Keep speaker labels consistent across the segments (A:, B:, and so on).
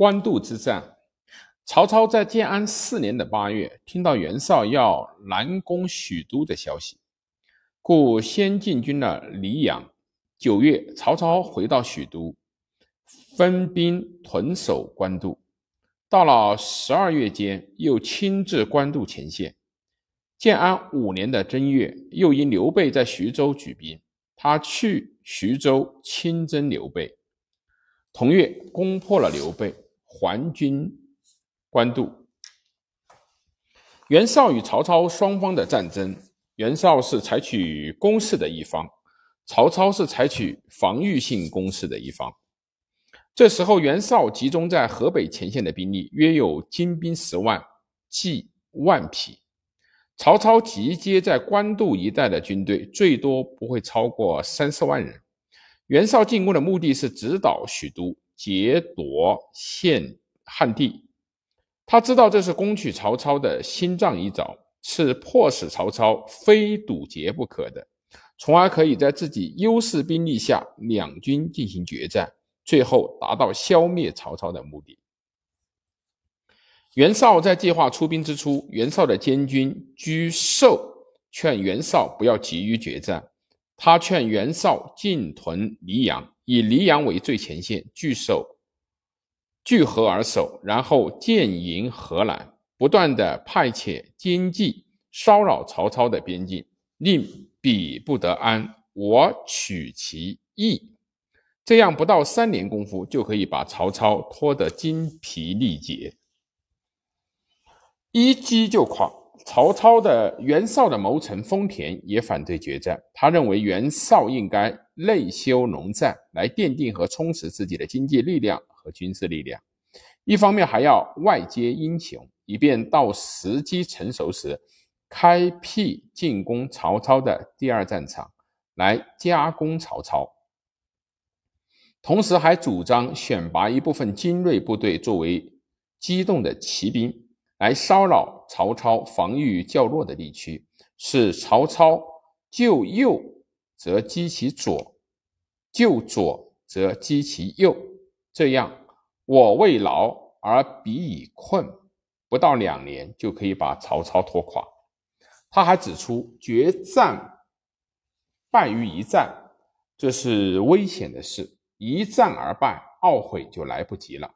A: 官渡之战，曹操在建安四年的八月，听到袁绍要南攻许都的消息，故先进军了黎阳。九月，曹操回到许都，分兵屯守官渡。到了十二月间，又亲自官渡前线。建安五年的正月，又因刘备在徐州举兵，他去徐州亲征刘备。同月，攻破了刘备，还军官渡。袁绍与曹操双方的战争，袁绍是采取攻势的一方，曹操是采取防御性攻势的一方。这时候，袁绍集中在河北前线的兵力约有精兵十万，计万匹。曹操集结在官渡一带的军队最多不会超过三四万人。袁绍进攻的目的是直捣许都，劫夺献汉地。他知道这是攻取曹操的心脏一招，是迫使曹操非堵截不可的，从而可以在自己优势兵力下两军进行决战，最后达到消灭曹操的目的。袁绍在计划出兵之初，袁绍的监军居授劝袁绍不要急于决战。他劝袁绍进屯黎阳，以黎阳为最前线，据守、据河而守，然后建营河南，不断的派遣奸计骚扰曹操的边境，令彼不得安，我取其意。这样不到三年功夫，就可以把曹操拖得精疲力竭。一击就垮。曹操的袁绍的谋臣丰田也反对决战，他认为袁绍应该内修农战，来奠定和充实自己的经济力量和军事力量。一方面还要外接英雄，以便到时机成熟时，开辟进攻曹操的第二战场，来加攻曹操。同时还主张选拔一部分精锐部队作为机动的骑兵。来骚扰曹操防御较弱的地区，使曹操就右则击其左，就左则击其右。这样，我未劳而彼已困，不到两年就可以把曹操拖垮。他还指出，决战败于一战，这是危险的事，一战而败，懊悔就来不及了。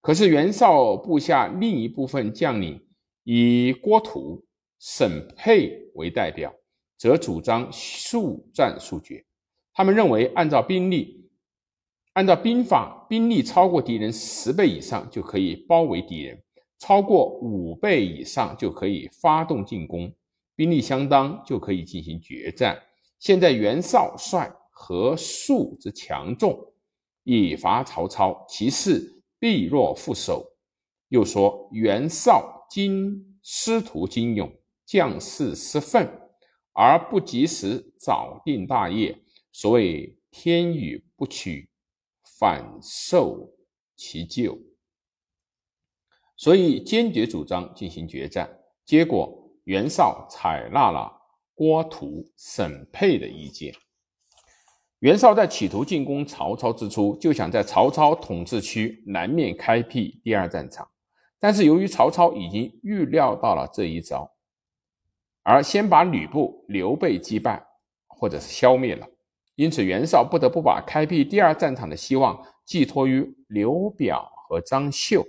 A: 可是袁绍部下另一部分将领以郭图、沈佩为代表，则主张速战速决。他们认为，按照兵力、按照兵法，兵力超过敌人十倍以上就可以包围敌人，超过五倍以上就可以发动进攻，兵力相当就可以进行决战。现在袁绍率何数之强众以伐曹操，其势。必若复守。又说袁绍今师徒精勇，将士失愤，而不及时早定大业。所谓天与不取，反受其咎。所以坚决主张进行决战。结果袁绍采纳了郭图、沈佩的意见。袁绍在企图进攻曹操之初，就想在曹操统治区南面开辟第二战场，但是由于曹操已经预料到了这一招，而先把吕布、刘备击败或者是消灭了，因此袁绍不得不把开辟第二战场的希望寄托于刘表和张绣。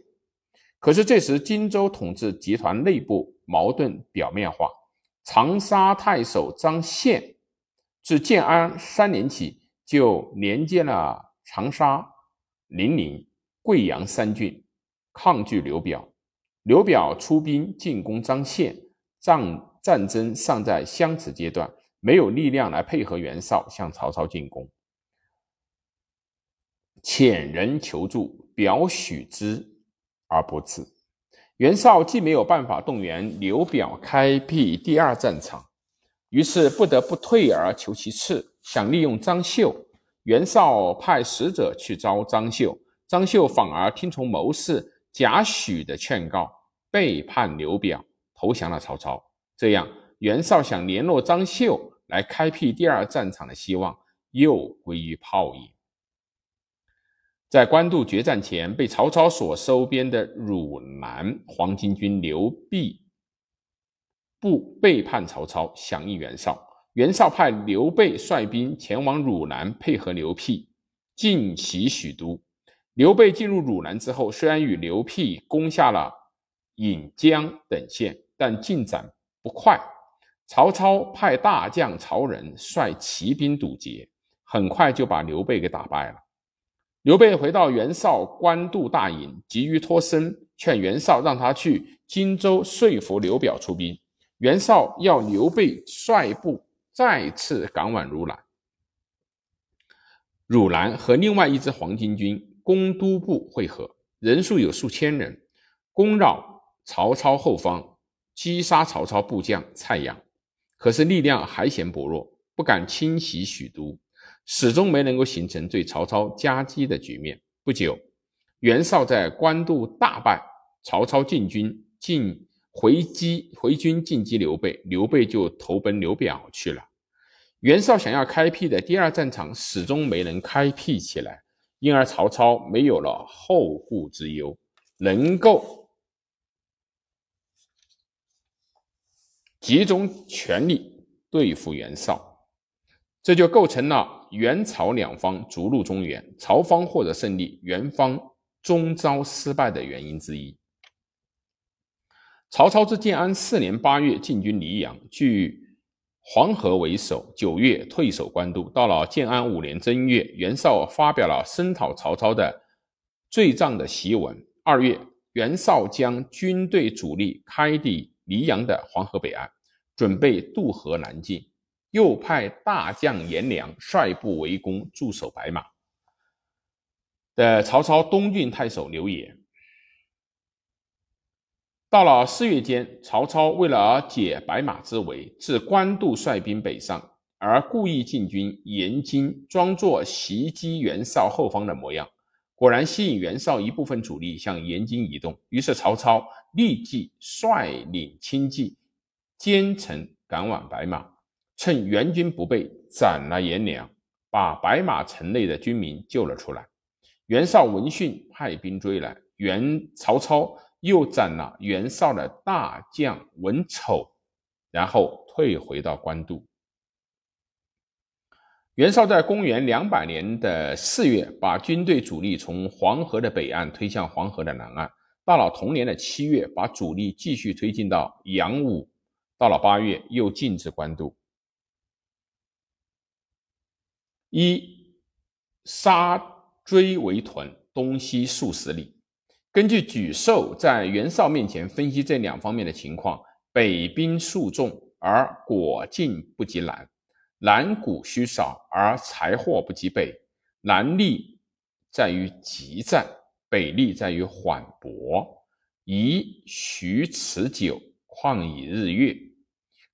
A: 可是这时荆州统治集团内部矛盾表面化，长沙太守张宪自建安三年起。就连接了长沙、零陵、贵阳三郡，抗拒刘表。刘表出兵进攻张宪，战战争尚在相持阶段，没有力量来配合袁绍向曹操进攻。遣人求助，表许之而不至。袁绍既没有办法动员刘表开辟第二战场，于是不得不退而求其次。想利用张绣，袁绍派使者去招张绣，张绣反而听从谋士贾诩的劝告，背叛刘表，投降了曹操。这样，袁绍想联络张绣来开辟第二战场的希望又归于泡影。在官渡决战前，被曹操所收编的汝南黄巾军刘辟不背叛曹操，响应袁绍。袁绍派刘备率兵前往汝南，配合刘辟进袭许都。刘备进入汝南之后，虽然与刘辟攻下了颍江等县，但进展不快。曹操派大将曹仁率骑兵堵截，很快就把刘备给打败了。刘备回到袁绍官渡大营，急于脱身，劝袁绍让他去荆州说服刘表出兵。袁绍要刘备率部再次赶往汝南。汝南和另外一支黄巾军攻都部会合，人数有数千人，攻扰曹操后方，击杀曹操部将蔡阳。可是力量还嫌薄弱，不敢侵袭许都。始终没能够形成对曹操夹击的局面。不久，袁绍在官渡大败，曹操进军进回击回军进击刘备，刘备就投奔刘表去了。袁绍想要开辟的第二战场始终没能开辟起来，因而曹操没有了后顾之忧，能够集中全力对付袁绍，这就构成了。袁曹两方逐鹿中原，曹方获得胜利，袁方终遭失败的原因之一。曹操自建安四年八月进军黎阳，据黄河为首，九月退守官渡。到了建安五年正月，袁绍发表了声讨曹操的罪状的檄文。二月，袁绍将军队主力开抵黎阳的黄河北岸，准备渡河南进。又派大将颜良率部围攻驻守白马的曹操东郡太守刘也。到了四月间，曹操为了解白马之围，自官渡率兵北上，而故意进军延津，装作袭击袁绍后方的模样，果然吸引袁绍一部分主力向延津移动。于是曹操立即率领轻骑兼程赶往白马。趁援军不备，斩了颜良，把白马城内的军民救了出来。袁绍闻讯，派兵追来。袁曹操又斩了袁绍的大将文丑，然后退回到官渡。袁绍在公元两百年的四月，把军队主力从黄河的北岸推向黄河的南岸。到了同年的七月，把主力继续推进到阳武。到了八月，又进至官渡。一杀追围屯，东西数十里。根据沮授在袁绍面前分析这两方面的情况：北兵数众而果进不及南，南谷虚少而财货不及北。南利在于急战，北利在于缓搏。宜徐持久，况以日月。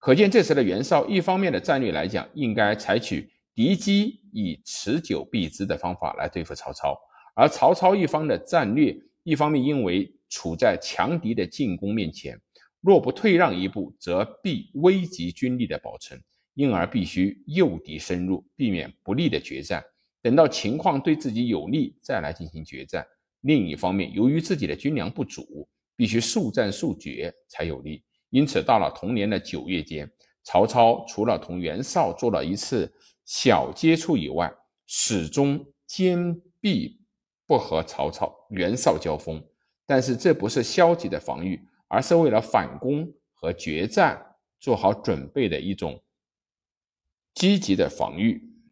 A: 可见这时的袁绍，一方面的战略来讲，应该采取。敌机以持久必之的方法来对付曹操，而曹操一方的战略，一方面因为处在强敌的进攻面前，若不退让一步，则必危及军力的保存，因而必须诱敌深入，避免不利的决战。等到情况对自己有利，再来进行决战。另一方面，由于自己的军粮不足，必须速战速决才有利。因此，到了同年的九月间，曹操除了同袁绍做了一次。小接触以外，始终坚壁不和曹操、袁绍交锋。但是这不是消极的防御，而是为了反攻和决战做好准备的一种积极的防御。